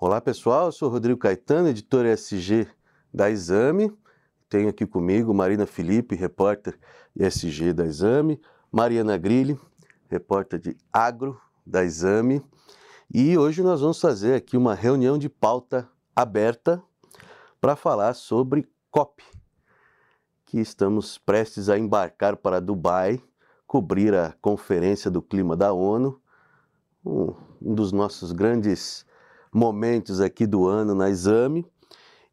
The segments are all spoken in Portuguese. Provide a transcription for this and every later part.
Olá pessoal, eu sou Rodrigo Caetano, editor SG da Exame. Tenho aqui comigo Marina Felipe, repórter SG da Exame, Mariana Grilli, repórter de Agro da Exame. E hoje nós vamos fazer aqui uma reunião de pauta aberta para falar sobre COP, que estamos prestes a embarcar para Dubai, cobrir a Conferência do Clima da ONU, um, um dos nossos grandes momentos aqui do ano na Exame.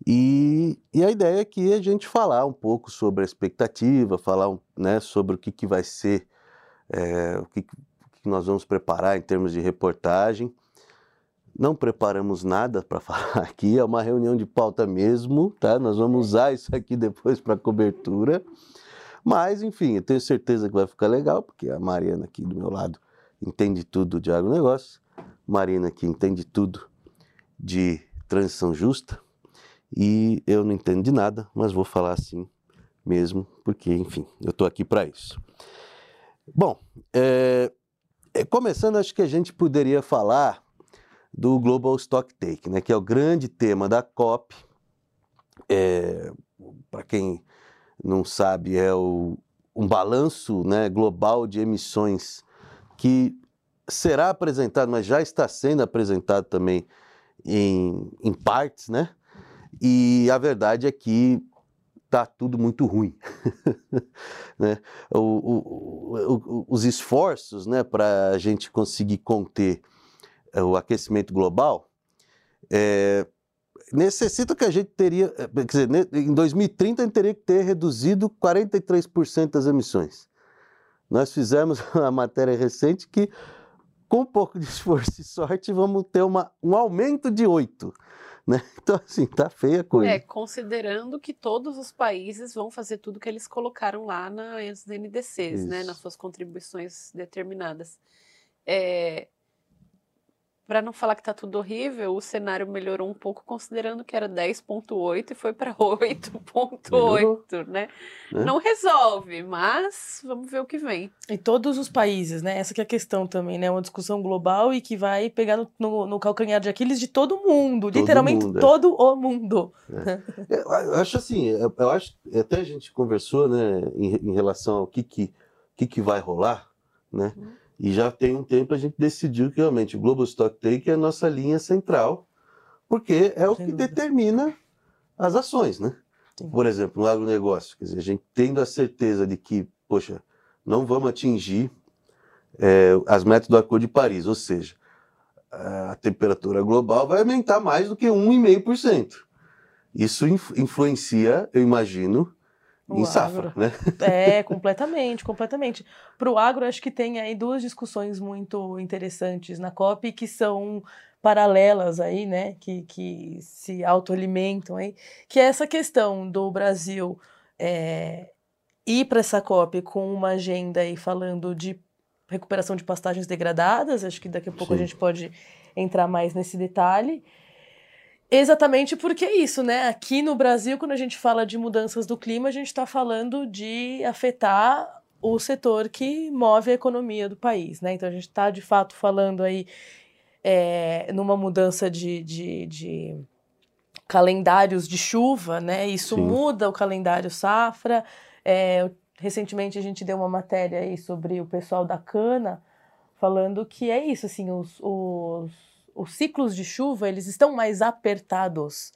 E, e, a ideia aqui é a gente falar um pouco sobre a expectativa, falar né, sobre o que, que vai ser, é, o, que, que nós vamos preparar em termos de reportagem. Não preparamos nada para falar aqui, é uma reunião de pauta mesmo, tá? Nós vamos usar isso aqui depois para cobertura. Mas, enfim, eu tenho certeza que vai ficar legal, porque a Mariana aqui do meu lado entende tudo de agronegócio, Marina aqui entende tudo de transição justa, e eu não entendo de nada, mas vou falar assim mesmo, porque, enfim, eu estou aqui para isso. Bom, é, é, começando, acho que a gente poderia falar do Global Stock Take, né, que é o grande tema da COP. É, Para quem não sabe, é o, um balanço né, global de emissões que será apresentado, mas já está sendo apresentado também em, em partes, né? E a verdade é que está tudo muito ruim. né? O, o, o, os esforços né, para a gente conseguir conter é, o aquecimento global, é, necessita que a gente teria, é, quer dizer, em 2030 a gente teria que ter reduzido 43% das emissões. Nós fizemos uma matéria recente que, com um pouco de esforço e sorte, vamos ter uma, um aumento de 8%. Né? Então, assim, tá feia a coisa. É, considerando que todos os países vão fazer tudo que eles colocaram lá nas NDCs, né? Nas suas contribuições determinadas. É, para não falar que tá tudo horrível, o cenário melhorou um pouco, considerando que era 10.8 e foi para 8.8, né? É. Não resolve, mas vamos ver o que vem. E todos os países, né? Essa que é a questão também, né? Uma discussão global e que vai pegar no, no, no calcanhar de Aquiles de todo mundo, todo literalmente mundo, é. todo o mundo. É. Eu acho assim, eu acho, até a gente conversou, né, em, em relação ao que que, que, que vai rolar, né? Hum e já tem um tempo a gente decidiu que realmente o Global Stock Take é a nossa linha central, porque é o que determina as ações, né? Sim. Por exemplo, no agronegócio, quer dizer, a gente tendo a certeza de que, poxa, não vamos atingir é, as metas do Acordo de Paris, ou seja, a temperatura global vai aumentar mais do que 1,5%. Isso influencia, eu imagino, o em safra, né? É, completamente, completamente. Para o agro, acho que tem aí duas discussões muito interessantes na COP que são paralelas aí, né, que, que se autoalimentam aí, que é essa questão do Brasil é, ir para essa COP com uma agenda aí falando de recuperação de pastagens degradadas, acho que daqui a pouco Sim. a gente pode entrar mais nesse detalhe, Exatamente porque é isso, né? Aqui no Brasil, quando a gente fala de mudanças do clima, a gente está falando de afetar o setor que move a economia do país, né? Então a gente está de fato falando aí é, numa mudança de, de, de, calendários de chuva, né? Isso Sim. muda o calendário safra. É, recentemente a gente deu uma matéria aí sobre o pessoal da cana falando que é isso, assim, os, os os ciclos de chuva eles estão mais apertados.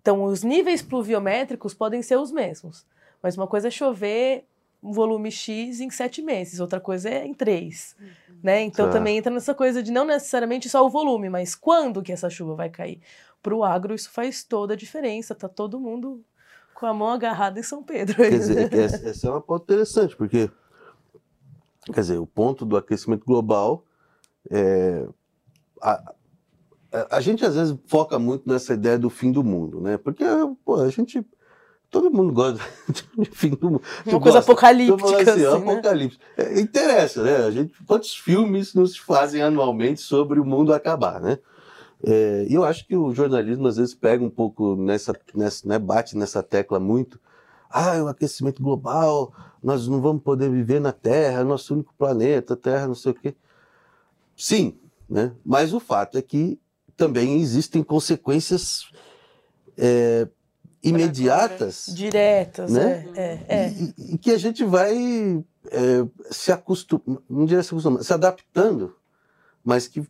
Então, os níveis pluviométricos podem ser os mesmos, mas uma coisa é chover um volume X em sete meses, outra coisa é em três, uhum. né? Então tá. também entra nessa coisa de não necessariamente só o volume, mas quando que essa chuva vai cair. Para o agro isso faz toda a diferença, tá todo mundo com a mão agarrada em São Pedro. Quer dizer, essa é uma ponto interessante, porque quer dizer, o ponto do aquecimento global é, a, a gente às vezes foca muito nessa ideia do fim do mundo, né? Porque pô, a gente. Todo mundo gosta de fim do mundo. Uma coisa gosta, apocalíptica. Assim, assim, apocalipse. Né? É, interessa, né? A gente, quantos filmes nos fazem anualmente sobre o mundo acabar, né? É, e eu acho que o jornalismo às vezes pega um pouco nessa, nessa né, bate nessa tecla muito. Ah, o aquecimento global, nós não vamos poder viver na Terra, nosso único planeta, Terra, não sei o quê. Sim, né? mas o fato é que também existem consequências é, imediatas. Diretas, né? é. é, é. E, e, que a gente vai é, se acostumando, não diria se acostumando, se adaptando, mas que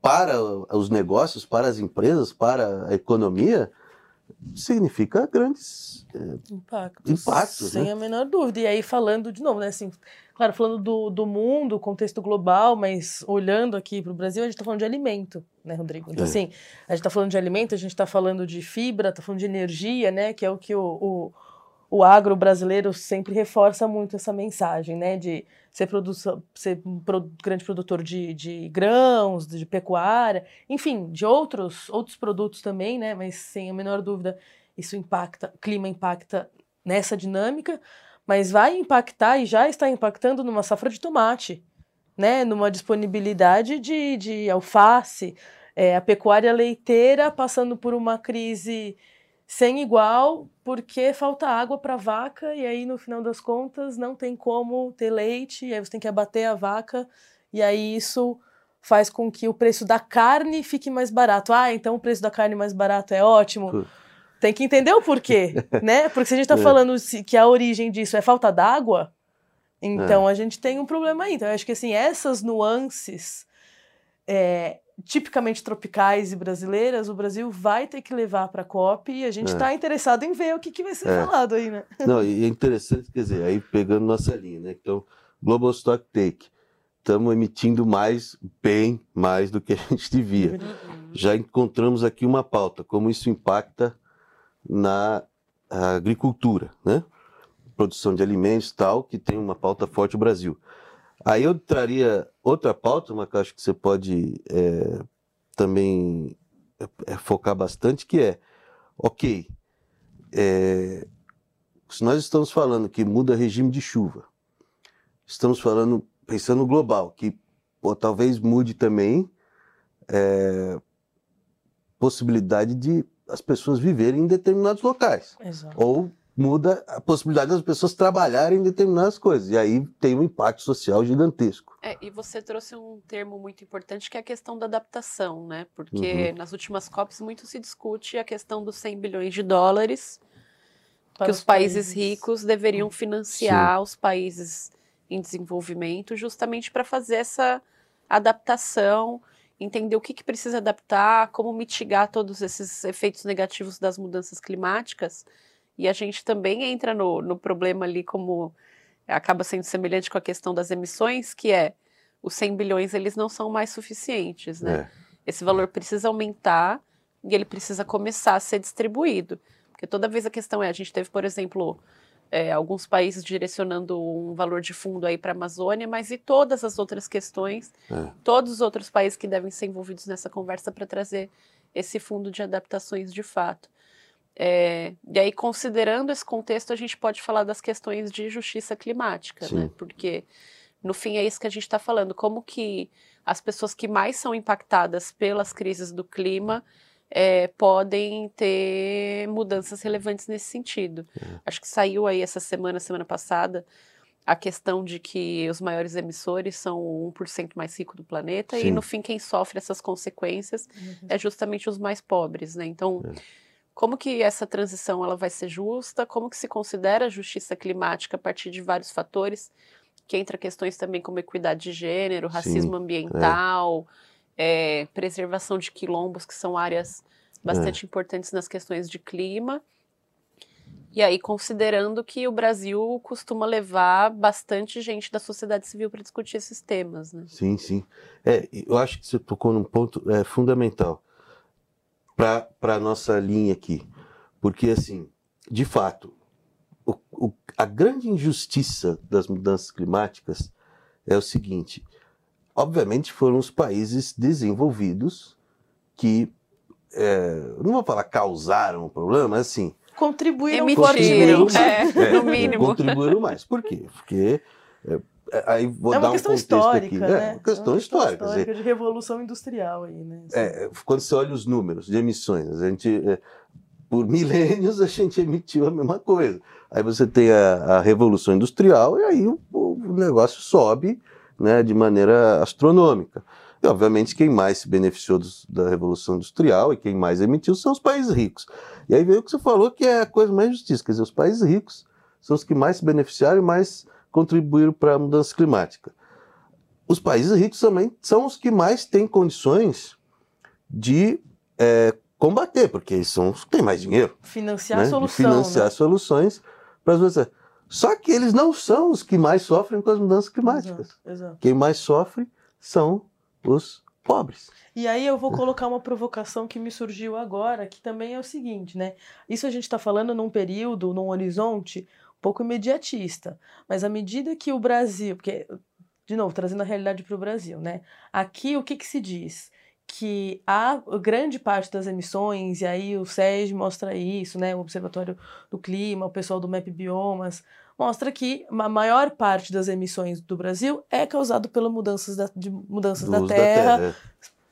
para os negócios, para as empresas, para a economia, significa grandes é, impactos. impactos sem né? a menor dúvida. E aí, falando de novo, né, assim, claro, falando do, do mundo, contexto global, mas olhando aqui para o Brasil, a gente está falando de alimento, né, Rodrigo? Então, é. assim, a gente está falando de alimento, a gente está falando de fibra, está falando de energia, né, que é o que o, o, o agro brasileiro sempre reforça muito essa mensagem, né, de ser, ser um pro grande produtor de, de grãos, de pecuária, enfim, de outros, outros produtos também, né? Mas sem a menor dúvida, isso impacta, clima impacta nessa dinâmica, mas vai impactar e já está impactando numa safra de tomate, né? Numa disponibilidade de, de alface, é, a pecuária leiteira passando por uma crise sem igual, porque falta água para a vaca, e aí no final das contas não tem como ter leite, e aí você tem que abater a vaca, e aí isso faz com que o preço da carne fique mais barato. Ah, então o preço da carne mais barato é ótimo. Tem que entender o porquê, né? Porque se a gente está é. falando que a origem disso é falta d'água, então é. a gente tem um problema aí. Então eu acho que assim, essas nuances é, tipicamente tropicais e brasileiras, o Brasil vai ter que levar para a COP e a gente está é. interessado em ver o que, que vai ser é. falado aí, né? Não, e é interessante, quer dizer, aí pegando nossa linha, né? Então, Global Stock Take, estamos emitindo mais, bem mais do que a gente devia. Uhum. Já encontramos aqui uma pauta, como isso impacta na agricultura, né? Produção de alimentos tal, que tem uma pauta forte no Brasil. Aí eu traria outra pauta, uma que acho que você pode é, também é, focar bastante, que é, ok, é, se nós estamos falando que muda regime de chuva, estamos falando, pensando global, que talvez mude também é, possibilidade de as pessoas viverem em determinados locais. Exato. Ou muda a possibilidade das pessoas trabalharem em determinadas coisas. E aí tem um impacto social gigantesco. É, e você trouxe um termo muito importante que é a questão da adaptação, né? Porque uhum. nas últimas COPs muito se discute a questão dos 100 bilhões de dólares Para que os, países, países, ricos deveriam financiar Sim. os países em desenvolvimento justamente para fazer essa adaptação, entender o que, que precisa adaptar, como mitigar todos esses efeitos negativos das mudanças climáticas e a gente também entra no, no problema ali como acaba sendo semelhante com a questão das emissões, que é os 100 bilhões eles não são mais suficientes, né? É. Esse valor precisa aumentar e ele precisa começar a ser distribuído. Porque toda vez a questão é, a gente teve, por exemplo, é, alguns países direcionando um valor de fundo aí para a Amazônia, mas e todas as outras questões, é. todos os outros países que devem ser envolvidos nessa conversa para trazer esse fundo de adaptações de fato. É, e aí, considerando esse contexto, a gente pode falar das questões de justiça climática, né? Sim. né? Porque, no fim, é isso que a gente está falando. Como que as pessoas que mais são impactadas pelas crises do clima é, podem ter mudanças relevantes nesse sentido. É. Acho que saiu aí essa semana, semana passada, a questão de que os maiores emissores são o 1% mais rico do planeta Sim. e, no fim, quem sofre essas consequências uhum. é justamente os mais pobres, né? Então... É como que essa transição ela vai ser justa? Como que se considera a justiça climática a partir de vários fatores? Que entra questões também como equidade de gênero, racismo Sim, ambiental, é. É, preservação de quilombos, que são áreas bastante é. importantes nas questões de clima. E aí, considerando que o Brasil costuma levar bastante gente da sociedade civil para discutir esses temas, né? Sim, sim. É, eu acho que você tocou num ponto é, fundamental para a nossa linha aqui. Porque, assim, de fato, o, o, a grande injustiça das mudanças climáticas é o seguinte: obviamente foram os países desenvolvidos que, é, não vou falar causaram o problema, mas assim. Contribuíram fortemente. É, é, no mínimo. Contribuíram mais. Por quê? Porque é, é, aí vou é uma dar questão um histórica, aqui. né? É uma questão, é uma questão histórica. histórica de revolução industrial aí, né? É, quando você olha os números de emissões, a gente, é, por milênios a gente emitiu a mesma coisa. Aí você tem a, a revolução industrial e aí o, o, negócio sobe, né, de maneira astronômica. E, obviamente, quem mais se beneficiou dos, da Revolução Industrial e quem mais emitiu são os países ricos. E aí veio o que você falou, que é a coisa mais justiça. Quer dizer, os países ricos são os que mais se beneficiaram e mais contribuíram para a mudança climática. Os países ricos também são os que mais têm condições de é, combater, porque eles são os que têm mais dinheiro. Financiar né? De financiar né? soluções para as pessoas. Só que eles não são os que mais sofrem com as mudanças climáticas. Exato, exato. Quem mais sofre são os pobres. E aí eu vou colocar uma provocação que me surgiu agora, que também é o seguinte, né? Isso a gente está falando num período, num horizonte um pouco imediatista. Mas à medida que o Brasil, porque, de novo, trazendo a realidade para o Brasil, né? Aqui o que, que se diz? Que a grande parte das emissões, e aí o SEG mostra isso, né? O Observatório do Clima, o pessoal do MAP Biomas, mostra que a maior parte das emissões do Brasil é causado pelas mudanças da, de mudanças da uso terra,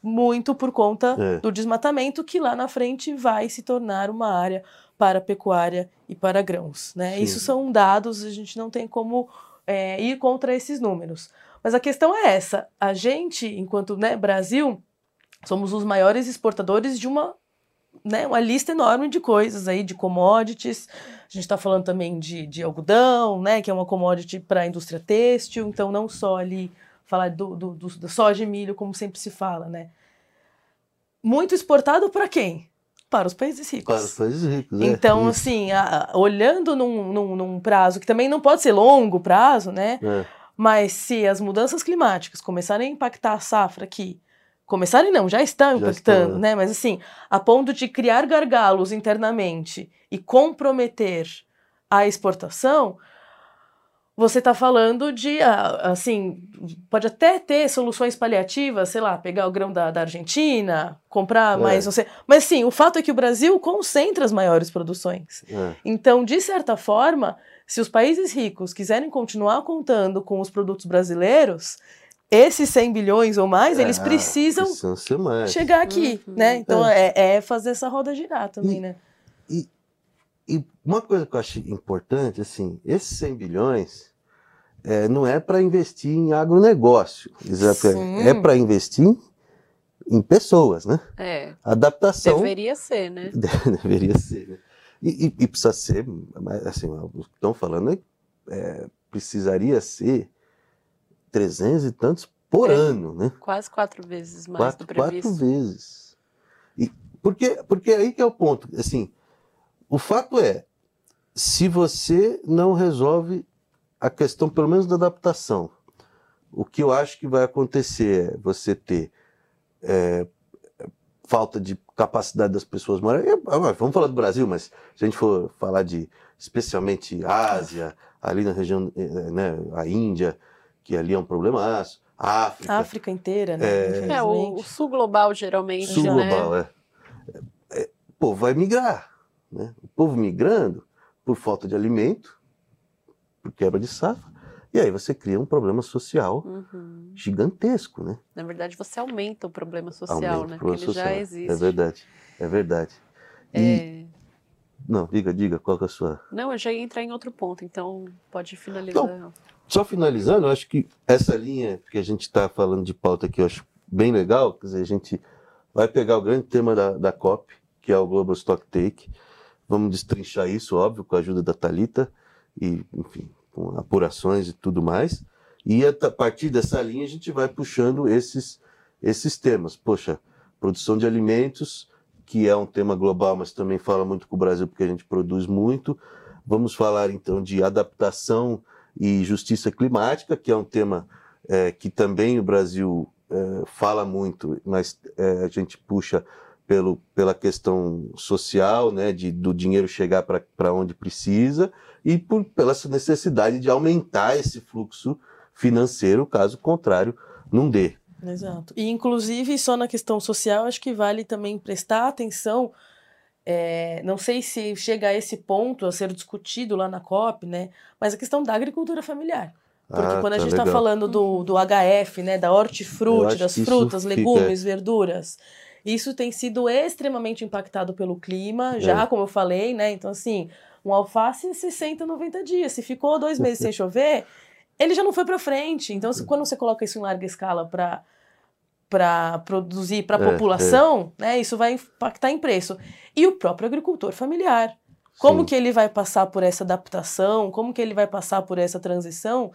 muito por conta É. do desmatamento, que lá na frente vai se tornar uma área para pecuária e para grãos. Né? Sim. Isso são dados, a gente não tem como é, ir contra esses números. Mas a questão é essa: a gente, enquanto né, Brasil, somos os maiores exportadores de uma, né, uma lista enorme de coisas aí, de commodities. A gente está falando também de, de algodão, né, que é uma commodity para a indústria têxtil, então não só ali falar do, do, do, do soja e milho, como sempre se fala, né? Muito exportado para quem? Para os países ricos. Para os países ricos. é. Então, assim, a- a- olhando num, num, num prazo que também não pode ser longo prazo, né? É. Mas se as mudanças climáticas começarem a impactar a safra aqui, começarem não, já estão Já impactando, estão, né? Mas assim, a ponto de criar gargalos internamente e comprometer a exportação, você está falando de, ah, assim, pode até ter soluções paliativas, sei lá, pegar o grão da, da Argentina, comprar É. mais, não sei. Mas sim, o fato é que o Brasil concentra as maiores produções. É. Então, de certa forma, se os países ricos quiserem continuar contando com os produtos brasileiros, esses 100 bilhões ou mais, eles Ah, precisam precisam ser mais. chegar aqui, Uhum. né? Então, é. é fazer essa roda girar também, E- né? E uma coisa que eu acho importante, assim, esses 100 bilhões é, não é para investir em agronegócio. Exato, Sim. É para investir em, pessoas, né? É, Adaptação deveria ser, né? deveria ser, né? E, e- e precisa ser, mas, assim, o que estão falando é, é, precisaria ser 300 e tantos por É. ano, né? Quase quatro vezes mais quatro, do quatro previsto. vezes. E porque, porque aí que é o ponto. Assim, o fato é, se você não resolve a questão, pelo menos da adaptação, o que eu acho que vai acontecer é você ter é, falta de capacidade das pessoas morarem. Vamos falar do Brasil, mas se a gente for falar de especialmente Ásia, ali na região, eh, né, a Índia, que ali é um problemaço, a África, A África inteira, né? É. É, o, o sul global geralmente, sul né? global, é. É, O povo vai migrar. Né? O povo migrando por falta de alimento, por quebra de safra, e aí você cria um problema social Uhum. gigantesco, né? Na verdade, você aumenta o problema social, Aumenta o né? Porque problema ele já social. existe. É verdade, é verdade. E, É, Não, diga, diga, qual que é a sua... Não, eu já ia entrar em outro ponto, então pode finalizar. Então, Só finalizando, eu acho que essa linha que a gente está falando de pauta aqui, eu acho bem legal. Quer dizer, a gente vai pegar o grande tema da, da COP, que é o Global Stock Take. Vamos destrinchar isso, óbvio, com a ajuda da Talita e, enfim, com apurações e tudo mais. E a a partir dessa linha a gente vai puxando esses, esses temas. Poxa, produção de alimentos, que é um tema global, mas também fala muito com o Brasil, porque a gente produz muito. Vamos falar então de adaptação e justiça climática, que é um tema eh, que também o Brasil eh, fala muito, mas eh, a gente puxa pelo, pela questão social, né, de, do dinheiro chegar para onde precisa, e por, pela necessidade de aumentar esse fluxo financeiro, caso contrário, não dê. Exato. E, inclusive, só na questão social, acho que vale também prestar atenção. é, não sei se chega a esse ponto a ser discutido lá na COP, né? Mas a questão da agricultura familiar. Porque Ah, quando a tá gente está falando do, do HF, né, da hortifruti, das frutas, fica- legumes, verduras, isso tem sido extremamente impactado pelo clima, já É. como eu falei, né? Então, assim, um alface 60, 90 dias. Se ficou dois meses sem chover, ele já não foi para frente. Então, se- quando você coloca isso em larga escala para para produzir para a é, população, é. né, isso vai impactar em preço. E o próprio agricultor familiar. Como Sim. que ele vai passar por essa adaptação? Como que ele vai passar por essa transição?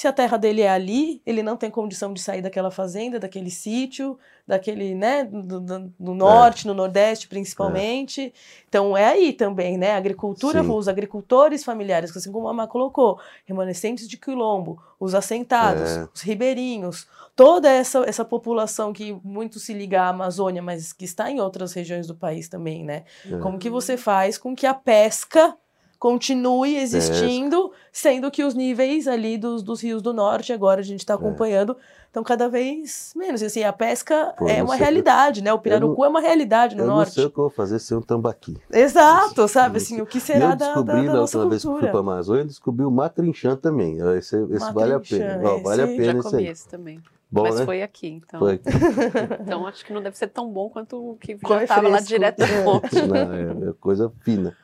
Se a terra dele é ali, ele não tem condição de sair daquela fazenda, daquele sítio, daquele, né, do, do, do norte, é. no nordeste principalmente. É. Então é aí também, né? A agricultura, Sim. os agricultores familiares, assim como a Má colocou, remanescentes de quilombo, os assentados, é. os ribeirinhos, toda essa, essa população que muito se liga à Amazônia, mas que está em outras regiões do país também, né? É. Como que você faz com que a pesca continue existindo, sendo que os níveis ali dos, dos rios do norte, agora a gente está é. acompanhando, estão cada vez menos. E assim, a pesca Pô, é uma realidade, né? O pirarucu não, é uma realidade no eu norte. Eu não sei o que eu vou fazer sem um tambaqui. Exato, sabe? Assim, o que será da, da, da, da última vez que fui para a Amazônia, descobri o matrinchã também. Esse, esse vale a pena. Ó, vale a pena já comi esse também. Bom, Mas né? foi aqui, então. Foi aqui. então acho que não deve ser tão bom quanto o que já estava lá direto da fonte. Não, é, é coisa fina.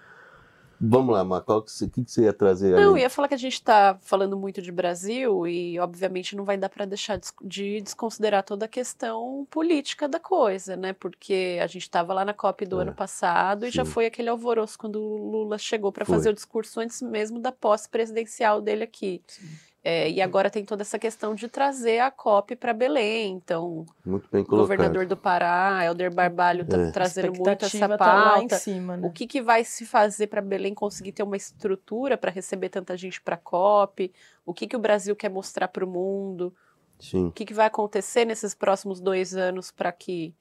Vamos lá, Mar, o que, que, você ia trazer Não, eu ia falar que a gente está falando muito de Brasil e, obviamente, não vai dar para deixar de desconsiderar toda a questão política da coisa, né? Porque a gente estava lá na COP do é, ano passado sim. e já foi aquele alvoroço quando o Lula chegou para fazer o discurso antes mesmo da posse presidencial dele aqui. Sim. É, e agora tem toda essa questão de trazer a COP para Belém. Então, muito bem colocado. o governador do Pará, Helder Barbalho, está é. trazendo muito essa pauta. Tá em cima, né? O que, que vai se fazer para Belém conseguir ter uma estrutura para receber tanta gente para a COP? O que, que o Brasil quer mostrar para o mundo? Sim. O que, que vai acontecer nesses próximos dois anos para que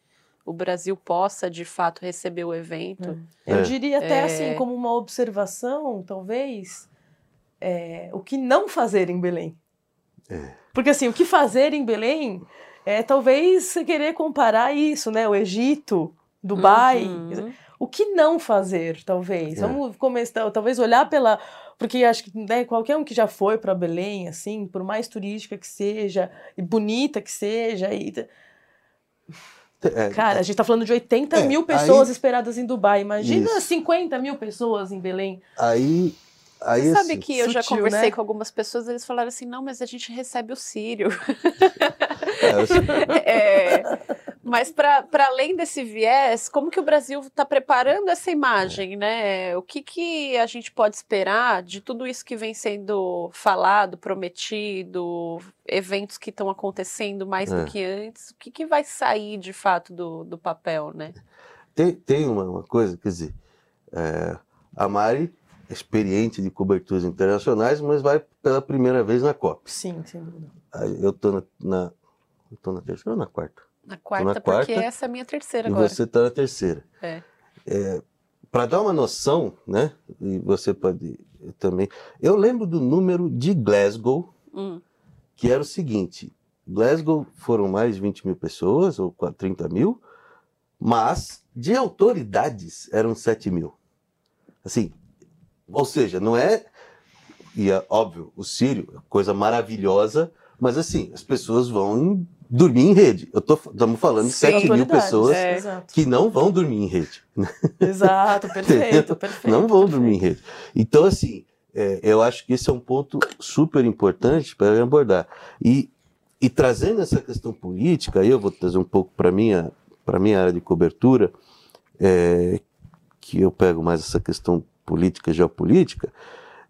o Brasil possa, de fato, receber o evento? É. Eu diria até assim, é. como uma observação, talvez é, o que não fazer em Belém. É. Porque assim, o que fazer em Belém é talvez você querer comparar isso, né? O Egito, Dubai. Uhum. O que não fazer, talvez? É. Vamos começar, talvez olhar pela. Porque acho que né, qualquer um que já foi para Belém, assim, por mais turística que seja, e bonita que seja, e... É, Cara, a gente está falando de 80 é, mil pessoas aí, esperadas em Dubai. Imagina isso. 50 mil pessoas em Belém. Aí Você sabe assim, que eu sutil, já conversei né? com algumas pessoas, eles falaram assim, não, mas a gente recebe o Sírio. É, é, mas para além desse viés, como que o Brasil está preparando essa imagem, né? O que, que a gente pode esperar de tudo isso que vem sendo falado, prometido, eventos que estão acontecendo mais é. do que antes? O que, que vai sair de fato do, do papel, né? Tem, tem uma, uma coisa, quer dizer, é, a Mari experiente de coberturas internacionais, mas vai pela primeira vez na COP. Sim, sim. Eu estou na, na, eu tô na terceira ou na quarta? Na quarta, na quarta porque essa é a minha terceira agora. E você está na terceira. É. é Para dar uma noção, né? E você pode também. Eu lembro do número de Glasgow, hum. que era o seguinte: Glasgow foram mais de 20 mil pessoas, ou 30 mil, mas de autoridades eram 7 mil. Assim, ou seja, não é. E é óbvio, o Sírio, é coisa maravilhosa, mas assim, as pessoas vão dormir em rede. Eu tô, estamos falando de 7 mil pessoas é. que não vão dormir em rede. Exato, perfeito, perfeito. Não vão dormir em rede. Então, assim, é, eu acho que esse é um ponto super importante para abordar. E, e trazendo essa questão política, aí eu vou trazer um pouco para minha para minha área de cobertura, é, que eu pego mais essa questão política geopolítica,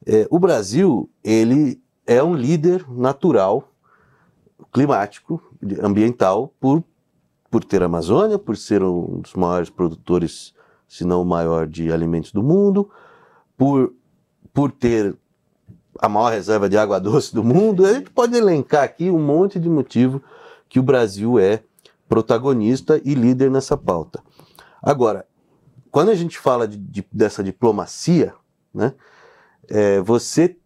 é, o Brasil ele é um líder natural, climático, ambiental, por, por ter a Amazônia, por ser um dos maiores produtores, se não o maior, de alimentos do mundo, por, por ter a maior reserva de água doce do mundo. A gente pode elencar aqui um monte de motivo que o Brasil é protagonista e líder nessa pauta. Agora, quando a gente fala de, de, dessa diplomacia, né, é, você.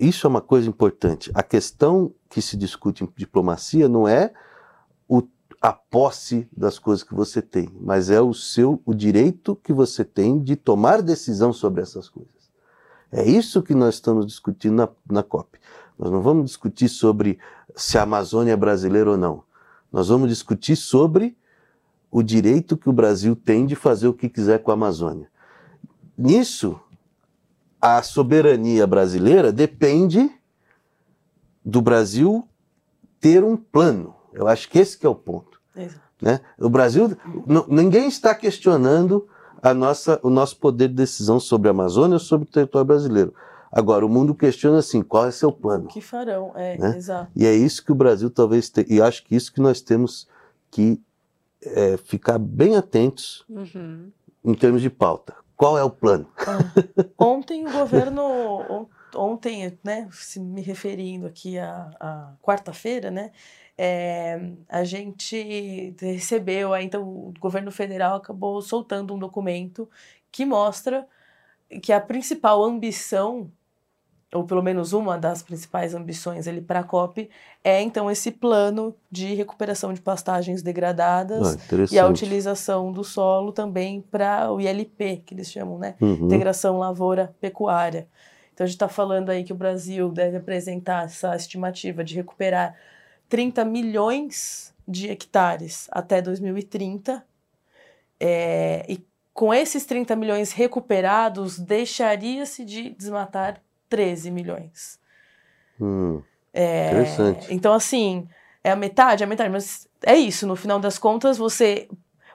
Isso é uma coisa importante. A questão que se discute em diplomacia não é o, a posse das coisas que você tem, mas é o seu o direito que você tem de tomar decisão sobre essas coisas. É isso que nós estamos discutindo na, na COP. Nós não vamos discutir sobre se a Amazônia é brasileira ou não. Nós vamos discutir sobre o direito que o Brasil tem de fazer o que quiser com a Amazônia. Nisso, a soberania brasileira depende do Brasil ter um plano. Eu acho que esse que é o ponto. Exato. Né? O Brasil, ninguém está questionando a nossa, o nosso poder de decisão sobre a Amazônia ou sobre o território brasileiro. Agora, o mundo questiona assim, qual é seu plano? O que farão, é, né? exato. E é isso que o Brasil talvez tenha, e acho que isso que nós temos que é, ficar bem atentos uhum. em termos de pauta. Qual é o plano? Ah, ontem o governo, ontem, né, se me referindo aqui à, à quarta-feira, né, é, a gente recebeu, então o governo federal acabou soltando um documento que mostra que a principal ambição ou pelo menos uma das principais ambições ali para a COP é então esse plano de recuperação de pastagens degradadas ah, e a utilização do solo também para o ILP, que eles chamam, né? Uhum. Integração lavoura-pecuária. Então a gente está falando aí que o Brasil deve apresentar essa estimativa de recuperar 30 milhões de hectares até 2030. É, e com esses 30 milhões recuperados, deixaria-se de desmatar 13 milhões. Hum, é, interessante. Então, assim, é a metade, é a metade, mas é isso, no final das contas, você.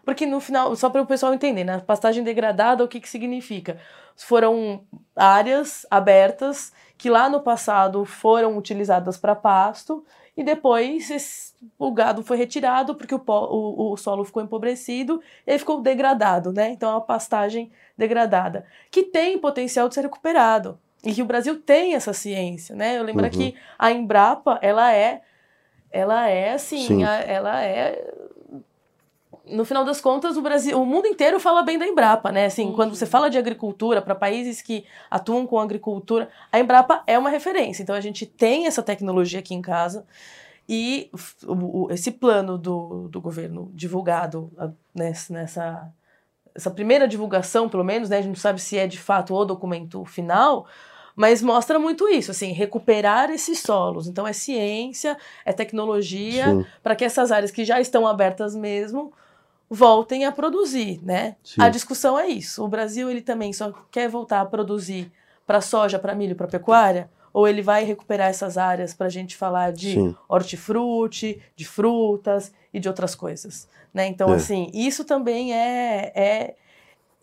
Porque no final, só para o pessoal entender, né? Pastagem degradada, o que, que significa? Foram áreas abertas que lá no passado foram utilizadas para pasto e depois esse, o gado foi retirado porque o, o, o, solo ficou empobrecido e ficou degradado, né? Então é uma pastagem degradada, que tem potencial de ser recuperado. E que o Brasil tem essa ciência, né? Eu lembro uhum. que a Embrapa, ela é, ela é assim, a, ela é no final das contas, o Brasil, o mundo inteiro fala bem da Embrapa, né? Assim, uhum. quando você fala de agricultura para países que atuam com agricultura, a Embrapa é uma referência. Então a gente tem essa tecnologia aqui em casa e o, o, esse plano do, do governo divulgado nessa, nessa essa primeira divulgação, pelo menos, né? A gente não sabe se é de fato o documento final, mas mostra muito isso, assim, recuperar esses solos. Então é ciência, é tecnologia, para que essas áreas que já estão abertas mesmo voltem a produzir, né? Sim. A discussão é isso. O Brasil ele também só quer voltar a produzir para soja, para milho, para pecuária, ou ele vai recuperar essas áreas para a gente falar de Sim. hortifruti, de frutas e de outras coisas, né? Então é. assim, isso também é, é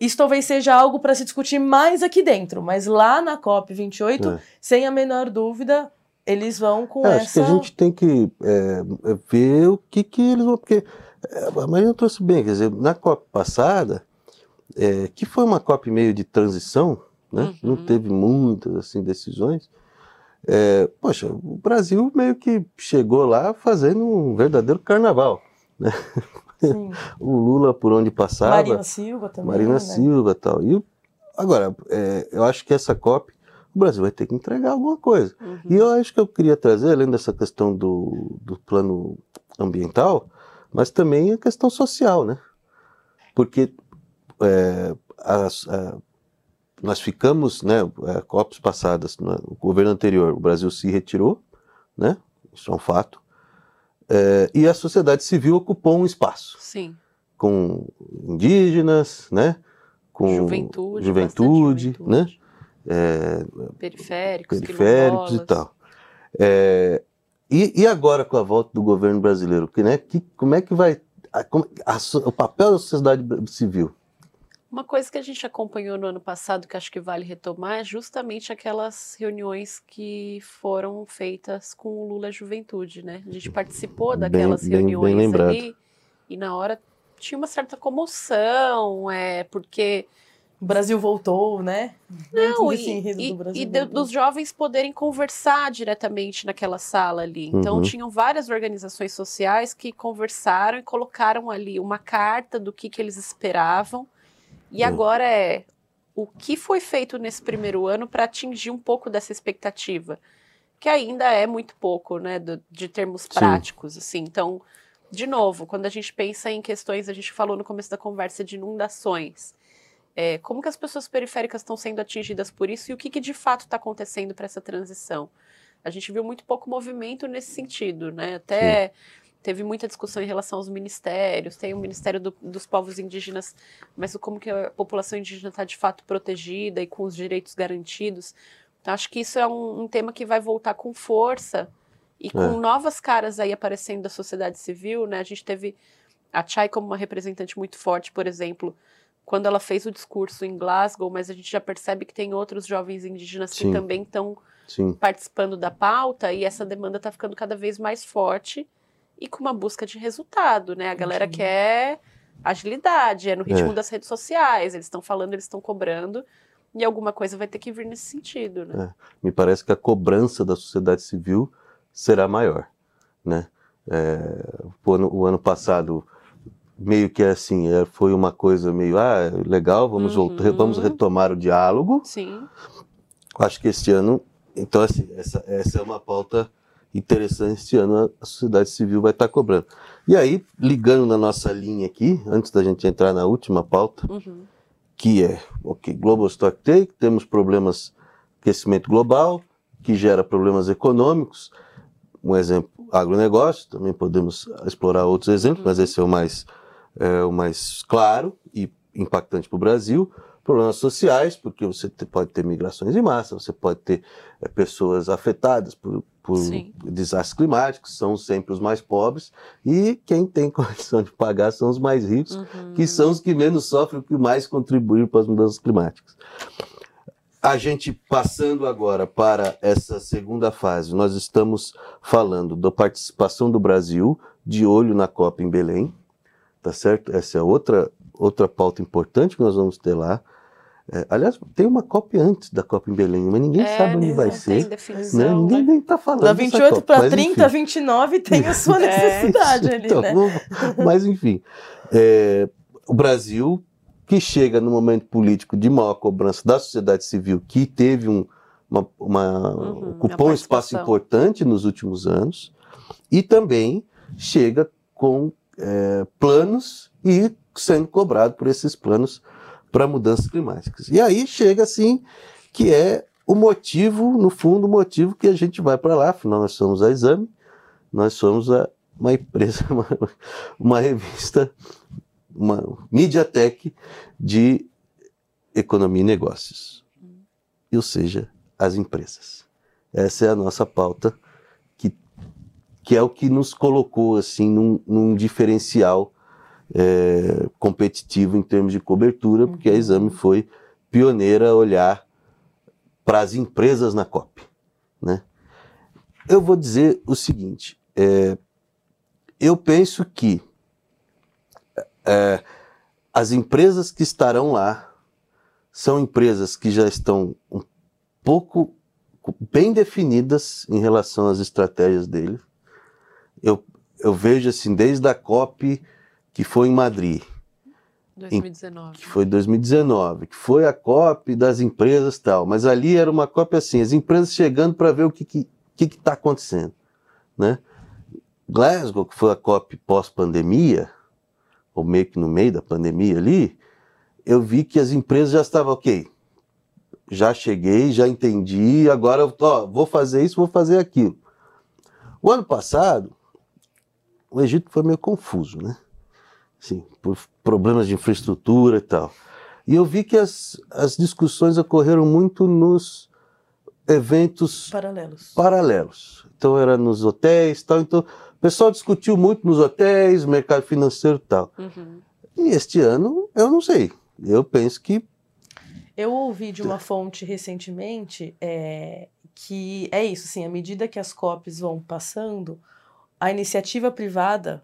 isso talvez seja algo para se discutir mais aqui dentro, mas lá na COP28, é. sem a menor dúvida, eles vão com é, essa. Acho que a gente tem que é, é, ver o que, que eles vão. Porque é, a Marina trouxe bem, quer dizer, na COP passada, é, que foi uma COP meio de transição, né? Uhum. não teve muitas assim, decisões. É, poxa, o Brasil meio que chegou lá fazendo um verdadeiro carnaval. Né? o Lula por onde passava. Marina Silva também. Marina né? Silva tal. E agora, é, eu acho que essa COP, o Brasil vai ter que entregar alguma coisa. Uhum. E eu acho que eu queria trazer, além dessa questão do, do plano ambiental, mas também a questão social, né? Porque é, as, a, nós ficamos, né, é, COPs passadas, no governo anterior, o Brasil se retirou, né? Isso é um fato. É, e a sociedade civil ocupou um espaço. Sim. Com indígenas, né? Com juventude, juventude, juventude. né? É, periféricos, periféricos e tal. É, e, e, agora com a volta do governo brasileiro, que, né, que, como é que vai a, a, o papel da sociedade civil? Uma coisa que a gente acompanhou no ano passado, que acho que vale retomar, é justamente aquelas reuniões que foram feitas com o Lula Juventude, né? A gente participou daquelas bem, reuniões bem, bem ali e na hora tinha uma certa comoção, é, porque o Brasil voltou, né? Não, e, e, e de, dos jovens poderem conversar diretamente naquela sala ali. Então, uhum. tinham várias organizações sociais que conversaram e colocaram ali uma carta do que, que eles esperavam e hum. agora é o que foi feito nesse primeiro ano para atingir um pouco dessa expectativa, que ainda é muito pouco, né, do, de termos práticos, Sim. assim. Então, de novo, quando a gente pensa em questões, a gente falou no começo da conversa de inundações. É, como que as pessoas periféricas estão sendo atingidas por isso e o que, que de fato está acontecendo para essa transição? A gente viu muito pouco movimento nesse sentido, né? Até Sim teve muita discussão em relação aos ministérios, tem o Ministério do, dos Povos Indígenas, mas como que a população indígena está de fato protegida e com os direitos garantidos. Então, acho que isso é um, um, tema que vai voltar com força E com é. novas caras aí aparecendo da sociedade civil, né? A gente teve a Chai como uma representante muito forte, por exemplo, quando ela fez o discurso em Glasgow, mas a gente já percebe que tem outros jovens indígenas Sim. que também estão participando da pauta e essa demanda está ficando cada vez mais forte e com uma busca de resultado, né? A galera Sim. quer agilidade, é no ritmo é. das redes sociais, eles estão falando, eles estão cobrando. E alguma coisa vai ter que vir nesse sentido, né? É. Me parece que a cobrança da sociedade civil será maior, né? É, o, ano, o, ano, passado meio que assim é, foi uma coisa meio ah legal vamos uhum. voltar vamos retomar o diálogo sim acho que este ano então assim essa, essa é uma pauta interessante este ano a sociedade civil vai estar cobrando e aí ligando na nossa linha aqui antes da gente entrar na última pauta uhum. que é ok global stock take temos problemas aquecimento global que gera problemas econômicos um exemplo, agronegócio, também podemos explorar outros exemplos, mas esse é o mais, é, o mais claro e impactante para o Brasil. Problemas sociais, porque você pode ter migrações em massa, você pode ter é, pessoas afetadas por, por desastres climáticos, são sempre os mais pobres, e quem tem condição de pagar são os mais ricos, uhum. que são os que menos sofrem, que mais contribuem para as mudanças climáticas. A gente passando agora para essa segunda fase, nós estamos falando da participação do Brasil de olho na Copa em Belém, tá certo? Essa é outra outra pauta importante que nós vamos ter lá. É, aliás, tem uma Copa antes da Copa em Belém, mas ninguém é, sabe onde vai ser. Né? Ninguém né? nem está falando. Da 28 para 30, enfim. 29 tem a sua necessidade é. ali, então, né? Mas enfim, é, o Brasil que chega no momento político de maior cobrança da sociedade civil, que teve um, uma, uma uhum, ocupou um espaço importante nos últimos anos, e também chega com é, planos e sendo cobrado por esses planos para mudanças climáticas. E aí chega assim que é o motivo, no fundo, o motivo que a gente vai para lá, afinal nós somos a Exame, nós somos a, uma empresa, uma, uma revista uma MediaTek de economia e negócios. Ou seja, as empresas. Essa é a nossa pauta, que, que é o que nos colocou assim num, num diferencial é, competitivo em termos de cobertura, porque a Exame uhum. foi pioneira a olhar para as empresas na COP. Né? Eu vou dizer o seguinte: é, eu penso que é, as empresas que estarão lá são empresas que já estão um pouco bem definidas em relação às estratégias dele. Eu, eu vejo assim, desde a COP que foi em Madrid. 2019. Em, que foi 2019, que foi a COP das empresas tal. Mas ali era uma COP assim, as empresas chegando para ver o que está que, que, que tá acontecendo. Né? Glasgow, que foi a COP pós-pandemia, ou meio que no meio da pandemia ali, eu vi que as empresas já estavam, ok, já cheguei, já entendi, agora ó, vou fazer isso, vou fazer aquilo. O ano passado, o Egito foi meio confuso, né? Assim, por problemas de infraestrutura e tal. E eu vi que as, as discussões ocorreram muito nos eventos paralelos. paralelos. Então era nos hotéis tal. Então o pessoal discutiu muito nos hotéis, mercado financeiro e tal. Uhum. E este ano, eu não sei. Eu penso que. Eu ouvi de uma fonte recentemente é, que é isso, assim, à medida que as COPs vão passando, a iniciativa privada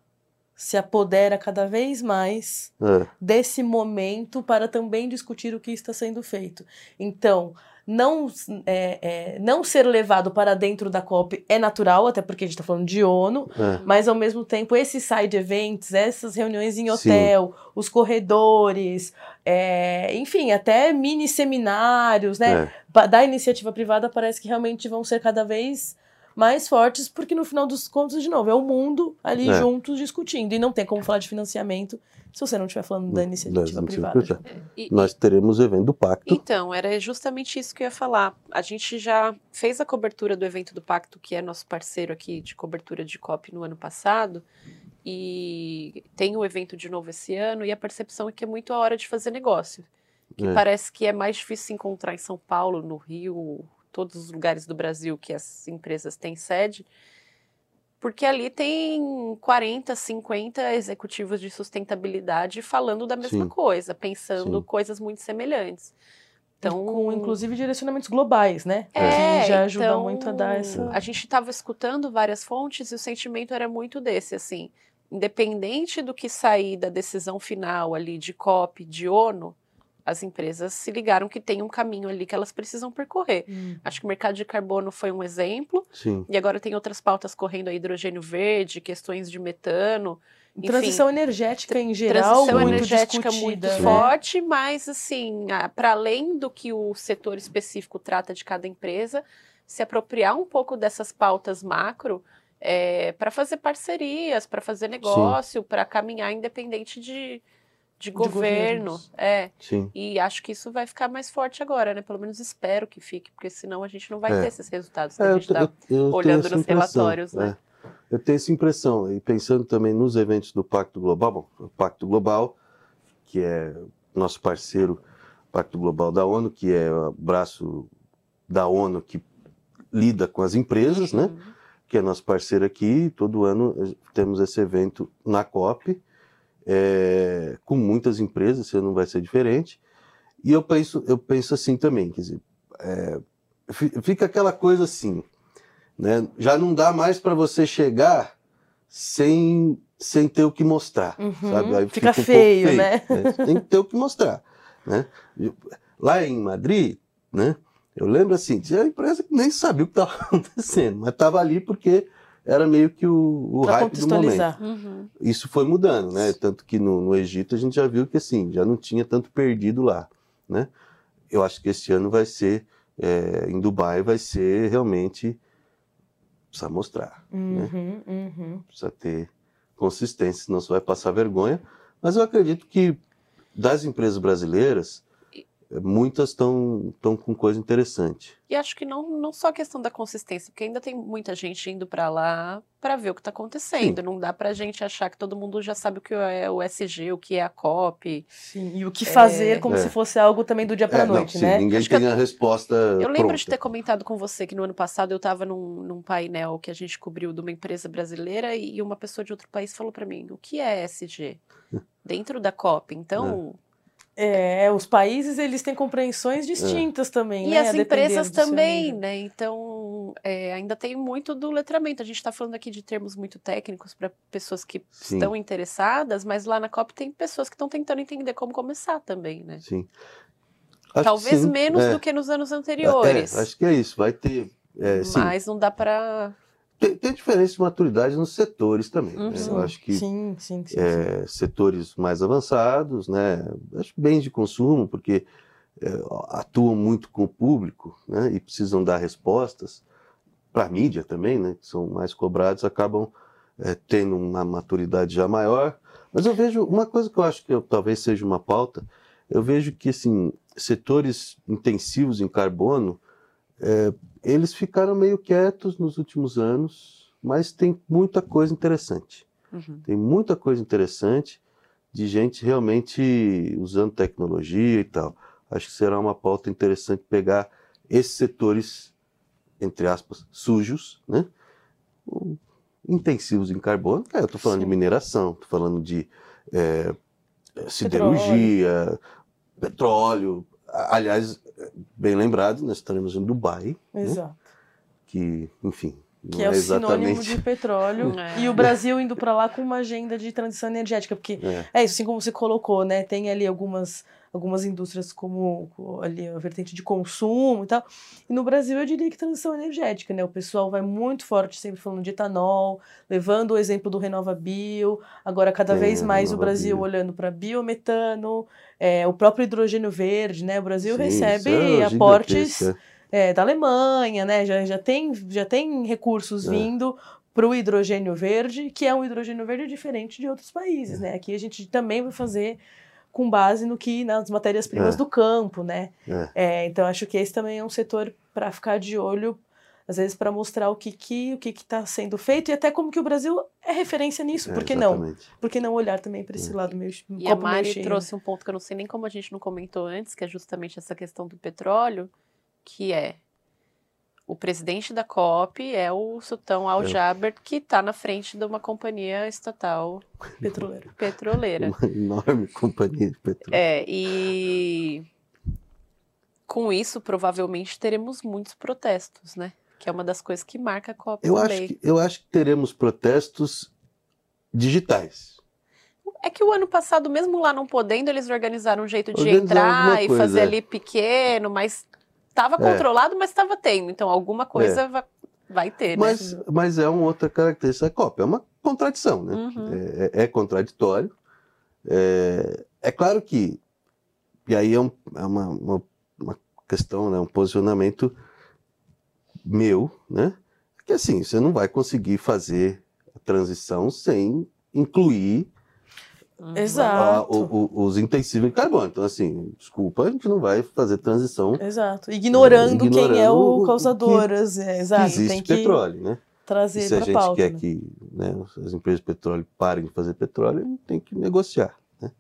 se apodera cada vez mais é. desse momento para também discutir o que está sendo feito. Então, não, é, é, não ser levado para dentro da COP é natural, até porque a gente está falando de ONU, é. mas ao mesmo tempo esses side events, essas reuniões em hotel, Sim. os corredores, é, enfim, até mini seminários, né? É. Da iniciativa privada parece que realmente vão ser cada vez mais fortes, porque no final dos contos, de novo, é o mundo ali é. juntos discutindo. E não tem como falar de financiamento se você não estiver falando da iniciativa privada. E, Nós teremos o evento do Pacto. Então, era justamente isso que eu ia falar. A gente já fez a cobertura do evento do Pacto, que é nosso parceiro aqui de cobertura de COP no ano passado, e tem o evento de novo esse ano, e a percepção é que é muito a hora de fazer negócio. Que é. parece que é mais difícil se encontrar em São Paulo, no Rio, todos os lugares do Brasil que as empresas têm sede, porque ali tem 40, 50 executivos de sustentabilidade falando da mesma Sim. coisa, pensando Sim. coisas muito semelhantes. Então, Com, inclusive, direcionamentos globais, né? É, que já ajuda então, muito a dar essa... A gente estava escutando várias fontes e o sentimento era muito desse, assim, independente do que sair da decisão final ali de COP, de ONU, as empresas se ligaram que tem um caminho ali que elas precisam percorrer. Hum. Acho que o mercado de carbono foi um exemplo, Sim. e agora tem outras pautas correndo aí, hidrogênio verde, questões de metano. Enfim, Transição energética em geral, transição muito energética muito discutida, né? forte, mas assim, para além do que o setor específico trata de cada empresa, se apropriar um pouco dessas pautas macro para fazer parcerias, para fazer negócio, para caminhar independente de, de, governo. governos. É. Sim. E acho que isso vai ficar mais forte agora, né? Pelo menos espero que fique, porque senão a gente não vai É. ter esses resultados que É, a gente está eu- eu tenho olhando essa nos impressão, relatórios, né? é. Eu tenho essa impressão, e pensando também nos eventos do Pacto Global, bom, o Pacto Global, que é nosso parceiro, Pacto Global da ONU, que é o braço da ONU que lida com as empresas, né? Uhum. que é nosso parceiro aqui. Todo ano eh, temos esse evento na COP, é, com muitas empresas, ano não vai ser diferente. E eu penso, eu penso assim também, quer dizer, é, fi- fica aquela coisa assim, né? Já não dá mais para você chegar sem, sem ter o que mostrar, Uhum. sabe? Aí Fica um pouco feio, né? Tem que ter o que mostrar, né? Lá em Madrid, né? Eu lembro assim, tinha empresa que nem sabia o que estava acontecendo, mas estava ali porque era meio que o, o Pra hype do momento. contextualizar. Uhum. Isso foi mudando, né? Tanto que no, no Egito a gente já viu que assim, já não tinha tanto perdido lá, né? Eu acho que esse ano vai ser, é, em Dubai, vai ser realmente, precisa mostrar, né? Uhum, uhum. precisa ter consistência, senão você vai passar vergonha. Mas eu acredito que das empresas brasileiras, muitas estão com coisa interessante. E acho que não, não só a questão da consistência, porque ainda tem muita gente indo para lá para ver o que está acontecendo. Não dá para a gente achar que todo mundo já sabe o que é o SG, o que é a COP. Sim, e o que fazer como É. se fosse algo também do dia para É, não, noite, sim, né? Ninguém Acho que tem a resposta. Eu lembro de pronta. ter comentado com você que no ano passado eu estava num, num painel que a gente cobriu de uma empresa brasileira e uma pessoa de outro país falou para mim: o que é SG? Dentro da COP. Então, É, os países eles têm compreensões distintas também, E né? as empresas também, né? Então, é, ainda tem muito do letramento. A gente está falando aqui de termos muito técnicos para pessoas que Sim. estão interessadas, mas lá na COP tem pessoas que estão tentando entender como começar também, né? Sim. Acho Talvez sim, menos é. do que nos anos É, anteriores. acho que é isso. Vai ter. é, sim, mas não dá para. Tem, tem diferença de maturidade nos setores também. né? Uhum. Eu acho que Sim, sim, sim. é, setores mais avançados, né? Acho que bens de consumo, porque é, atuam muito com o público, né? E precisam dar respostas para a mídia também, né? Que são mais cobrados, acabam é, tendo uma maturidade já maior. Mas eu vejo uma coisa que eu acho que eu- talvez seja uma pauta. Eu vejo que assim setores intensivos em carbono eles ficaram meio quietos nos últimos anos, mas tem muita coisa interessante. Uhum. Tem muita coisa interessante de gente realmente usando tecnologia e tal. Acho que será uma pauta interessante pegar esses setores, entre aspas, sujos, né? Intensivos em carbono. É, eu estou falando de Sim. mineração, estou falando de é, siderurgia, petróleo. A- Aliás, bem lembrado, nós estaremos em Dubai, né? Exato. que, enfim, Que é o sinônimo de petróleo. É. E o Brasil indo para lá com uma agenda de transição energética, porque É, é isso, assim como você colocou, né? Tem ali algumas, algumas indústrias como co- ali a vertente de consumo e tal. E no Brasil eu diria que transição energética, né? O pessoal vai muito forte, sempre falando de etanol, levando o exemplo do Renova Bio. Agora, cada vez mais o Brasil Bio. olhando para biometano, é, o próprio hidrogênio verde, né? O Brasil sim, recebe é aportes é, da Alemanha, né? Já, já, tem, já tem recursos É. vindo para o hidrogênio verde, que é um hidrogênio verde diferente de outros países, né? Aqui a gente também vai fazer com base no que nas matérias-primas É. do campo, né? É. É, então acho que esse também é um setor para ficar de olho, às vezes para mostrar o que que o que está sendo feito e até como que o Brasil é referência nisso. É, Por que não? exatamente. Por que não olhar também para É. esse lado meio E a meio Mari cheio? trouxe um ponto que eu não sei nem como a gente não comentou antes, que é justamente essa questão do petróleo, que é o presidente da COP é o Sultão Al Jaber, que está na frente de uma companhia estatal petroleira. petroleira. Uma enorme companhia de petróleo. É, e com isso, provavelmente teremos muitos protestos, né? Que é uma das coisas que marca a COP Eu também. acho, que, eu acho que teremos protestos digitais. É que o ano passado, mesmo lá não podendo, eles organizaram um jeito de entrar e coisa, fazer é. ali pequeno, mas estava É. controlado, mas estava tendo. Então, alguma coisa va- vai ter, Mas, né? mas é uma outra característica da COP. É uma contradição, né? Uhum. É, é- é contraditório. É, é claro que, e aí é, um- é uma, uma, uma questão, né? um posicionamento meu, né? Que assim, você não vai conseguir fazer a transição sem incluir. Exato. a- o- o- os intensivos de carbono. Então, assim, desculpa, a gente não vai fazer transição Exato. Ignorando, quem é Ignorando o causador. é, que Exato. existe Tem que petróleo, né? E trazer se a gente pauta. quer né? que né, as empresas de petróleo parem de fazer petróleo, tem que negociar. Né?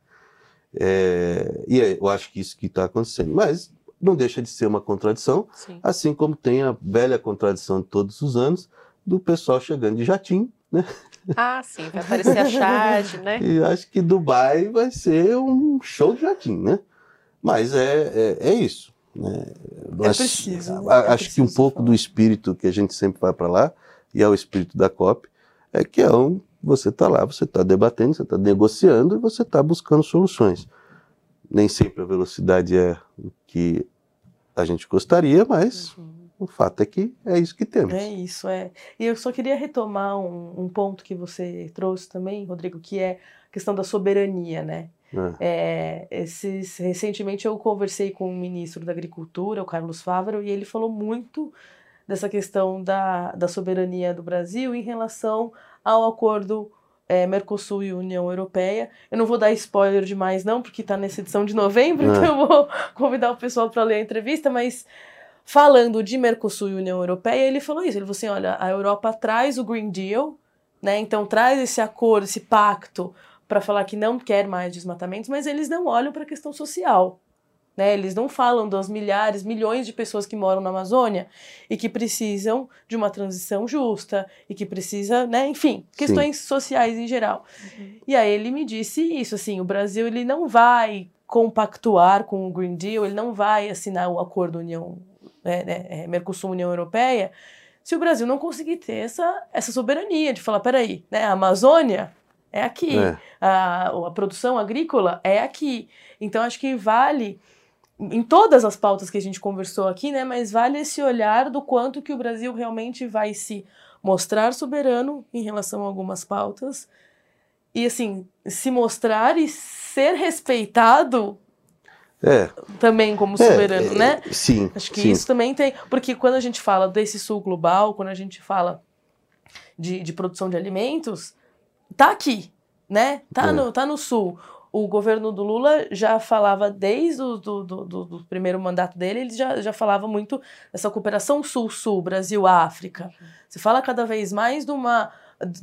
É, e é, eu acho que isso que está acontecendo. Mas não deixa de ser uma contradição, Sim. assim como tem a velha contradição de todos os anos do pessoal chegando de jatinho. Ah, sim, vai aparecer a charge, né? E acho que Dubai vai ser um show de jatinho, né? Mas é, é, é isso. Né? É preciso, né? a- É acho que um preciso pouco falar. do espírito que a gente sempre vai para lá, e é o espírito da COP, é que é um, você está lá, você está debatendo, você está negociando e você está buscando soluções. Nem sempre a velocidade é o que a gente gostaria, mas Uhum. O fato é que é isso que temos. É isso, é. E eu só queria retomar um, um ponto que você trouxe também, Rodrigo, que é a questão da soberania, né? É. É, esses, recentemente eu conversei com o ministro da Agricultura, o Carlos Fávaro, e ele falou muito dessa questão da, da soberania do Brasil em relação ao acordo é, Mercosul e União Europeia. Eu não vou dar spoiler demais, não, porque está nessa edição de novembro, É. então eu vou convidar o pessoal para ler a entrevista, mas falando de Mercosul e União Europeia, ele falou isso. Ele falou assim: olha, a Europa traz o Green Deal, né? Então traz esse acordo, esse pacto para falar que não quer mais desmatamentos, mas eles não olham para a questão social. Né? Eles não falam das milhares, milhões de pessoas que moram na Amazônia e que precisam de uma transição justa e que precisa, né, enfim, questões sociais em geral. E aí ele me disse isso, assim, o Brasil ele não vai compactuar com o Green Deal, ele não vai assinar o acordo União, né, né, é, Mercosul União Europeia, se o Brasil não conseguir ter essa, essa soberania de falar, peraí, né, a Amazônia é aqui, É. a, a produção agrícola é aqui. Então acho que vale em todas as pautas que a gente conversou aqui, né, mas vale esse olhar do quanto que o Brasil realmente vai se mostrar soberano em relação a algumas pautas e assim, se mostrar e ser respeitado É, também como é, soberano, é, né? Sim. Acho que sim. isso também tem. Porque quando a gente fala desse sul global, quando a gente fala de, de produção de alimentos, tá aqui, né? Tá, É. no, tá no sul. O governo do Lula já falava desde o do, do, do, do primeiro mandato dele, ele já, já falava muito dessa cooperação sul-sul, Brasil-África. Se fala cada vez mais de uma.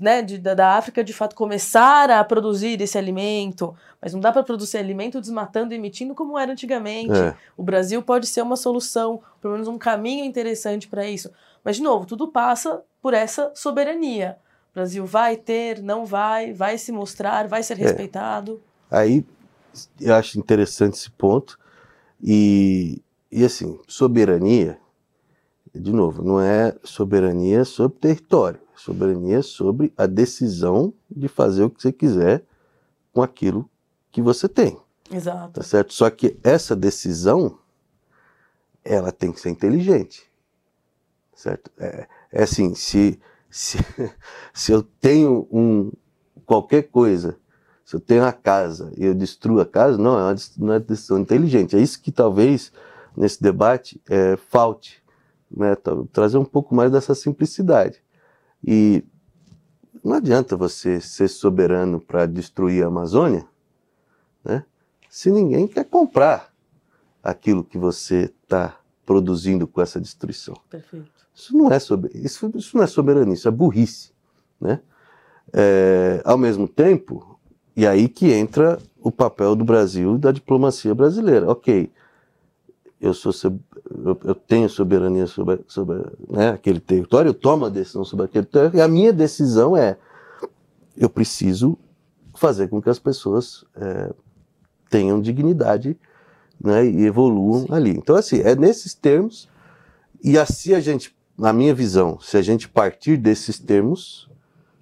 Né, de, da, África de fato começar a produzir esse alimento, mas não dá para produzir alimento desmatando e emitindo como era antigamente. É. O Brasil pode ser uma solução, pelo menos um caminho interessante para isso. Mas, de novo, tudo passa por essa soberania. O Brasil vai ter, não vai, vai se mostrar, vai ser respeitado. Aí eu acho interessante esse ponto. E, e assim, soberania, de novo, não é soberania sobre território, é soberania sobre a decisão de fazer o que você quiser com aquilo que você tem, Exato. tá certo? Só que essa decisão, ela tem que ser inteligente, certo? É, é assim, se, se, se eu tenho um, qualquer coisa se eu tenho uma casa e eu destruo a casa, não, é uma, não é decisão inteligente. É isso que talvez nesse debate é, falte, né? Tra- trazer um pouco mais dessa simplicidade. E não adianta você ser soberano para destruir a Amazônia, né? Se ninguém quer comprar aquilo que você está produzindo com essa destruição. Perfeito. Isso não é sober... isso, isso não é soberania, isso é burrice, né? É, ao mesmo tempo, e aí que entra o papel do Brasil e da diplomacia brasileira. Ok, eu sou eu, tenho soberania sobre, sobre né, aquele território, eu tomo a decisão sobre aquele território, e a minha decisão é eu preciso fazer com que as pessoas é, tenham dignidade né, e evoluam Sim. ali. Então, assim, é nesses termos, e assim a gente, na minha visão, se a gente partir desses termos,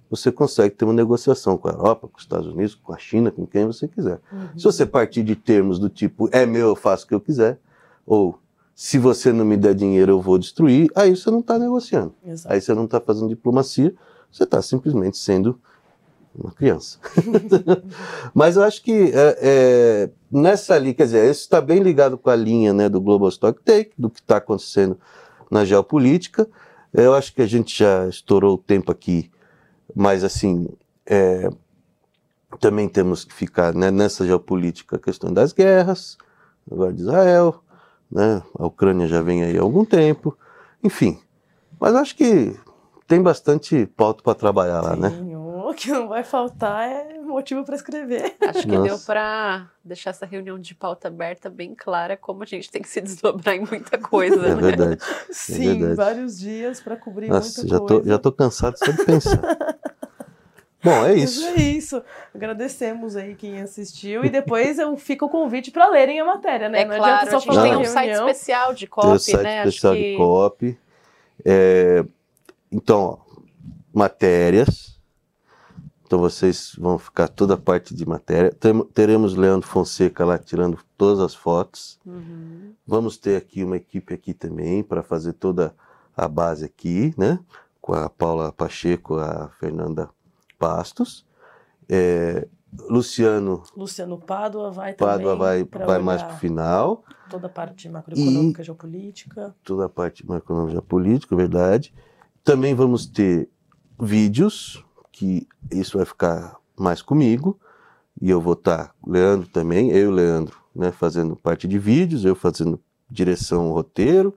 você consegue ter uma negociação com a Europa, com os Estados Unidos, com a China, com quem você quiser. Uhum. Se você partir de termos do tipo, é meu, eu faço o que eu quiser, ou se você não me der dinheiro, eu vou destruir, aí você não está negociando. Exato. Aí você não está fazendo diplomacia, você está simplesmente sendo uma criança. Mas eu acho que é, é, nessa ali, quer dizer, isso está bem ligado com a linha né, do Global Stock Take, do que está acontecendo na geopolítica. Eu acho que a gente já estourou o tempo aqui, mas assim, é, também temos que ficar né, nessa geopolítica a questão das guerras, agora de Israel, né, a Ucrânia já vem aí há algum tempo, enfim. Mas acho que tem bastante pauta para trabalhar lá, né? O que não vai faltar é motivo para escrever. Acho que Nossa. deu para deixar essa reunião de pauta aberta bem clara como a gente tem que se desdobrar em muita coisa. É né? verdade. É Sim, é verdade. vários dias para cobrir Nossa, muita já coisa. Tô, já tô cansado só de pensar. Bom, é isso. Mas é isso. Agradecemos aí quem assistiu e depois eu fico o convite para lerem a matéria, né? É Não claro, só a gente tem um site especial de copy, tem um site né? especial Acho de copy. É, então, ó, matérias. Então vocês vão ficar toda a parte de matéria. teremos Leandro Fonseca lá tirando todas as fotos. Uhum. Vamos ter aqui uma equipe aqui também para fazer toda a base aqui, né? Com a Paula Pacheco, a Fernanda Pastos. É, Luciano. Luciano Pádua vai Pádua vai, vai mais para o final. Toda a parte macroeconômica e geopolítica. Toda a parte macroeconômica e geopolítica, verdade. Também vamos ter vídeos, que isso vai ficar mais comigo. E eu vou estar, tá, Leandro também, eu e o Leandro, né, fazendo parte de vídeos, eu fazendo direção roteiro,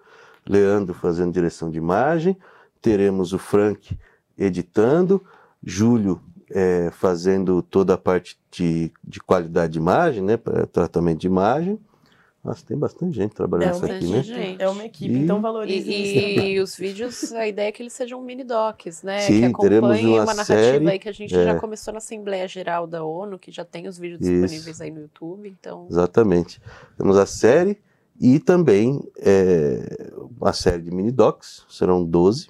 Leandro fazendo direção de imagem, teremos o Frank editando, Júlio é, fazendo toda a parte de, de qualidade de imagem, né, para tratamento de imagem. Nossa, tem bastante gente trabalhando é nisso aqui, né? Gente. É uma equipe, e... então valorize e, e, os vídeos, a ideia é que eles sejam mini docs, né? Sim, que acompanhem teremos uma, uma narrativa série, aí que a gente é. já começou na Assembleia Geral da ONU, que já tem os vídeos Isso. disponíveis aí no YouTube, então... Exatamente. Temos a série e também é, uma série de mini docs, serão 12,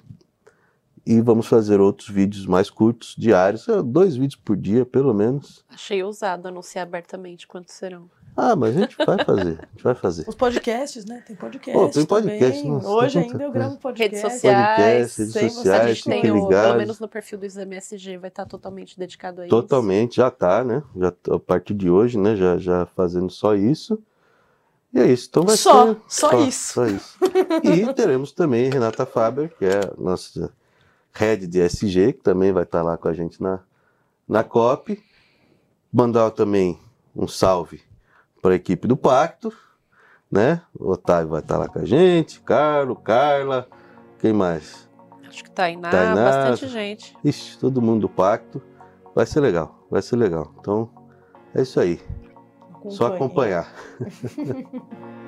e vamos fazer outros vídeos mais curtos, diários, é, dois vídeos por dia, pelo menos. Achei ousado anunciar abertamente quantos serão. Ah, mas a gente vai fazer, a gente vai fazer. Os podcasts, né? Tem podcast. Oh, tem podcast. Nossa, Hoje ainda eu gravo podcast. Redes sociais. Podcast, redes sociais, a gente tem o, pelo menos no perfil do Exame SG, vai estar totalmente dedicado a isso. Totalmente, já está, né? Já, a partir de hoje, né? Já, já fazendo só isso. E é isso. Então vai só, ser. Só, só isso. Só isso. e teremos também Renata Faber, que é a nossa head de SG, que também vai estar lá com a gente na, na COP. Mandar também um salve para a equipe do Pacto, né? O Otávio vai estar lá com a gente, Carlos, Carla, quem mais? Acho que Tainá, Tainá bastante gente. Ixi, todo mundo do Pacto. Vai ser legal, vai ser legal. Então, é isso aí. Só acompanhar.